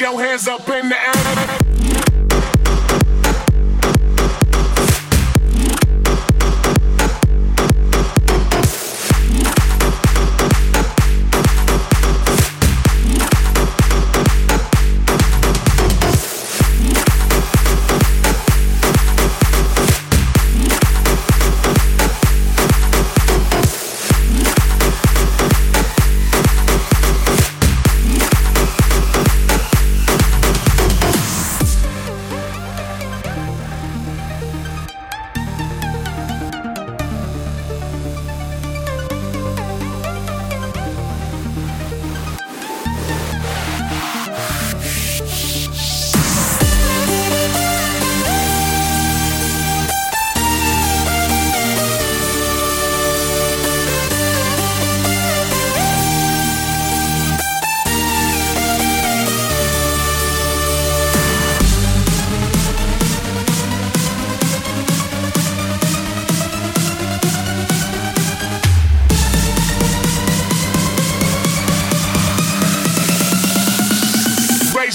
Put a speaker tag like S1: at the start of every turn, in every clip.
S1: your hands up in the air.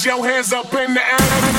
S1: Your hands up in the air.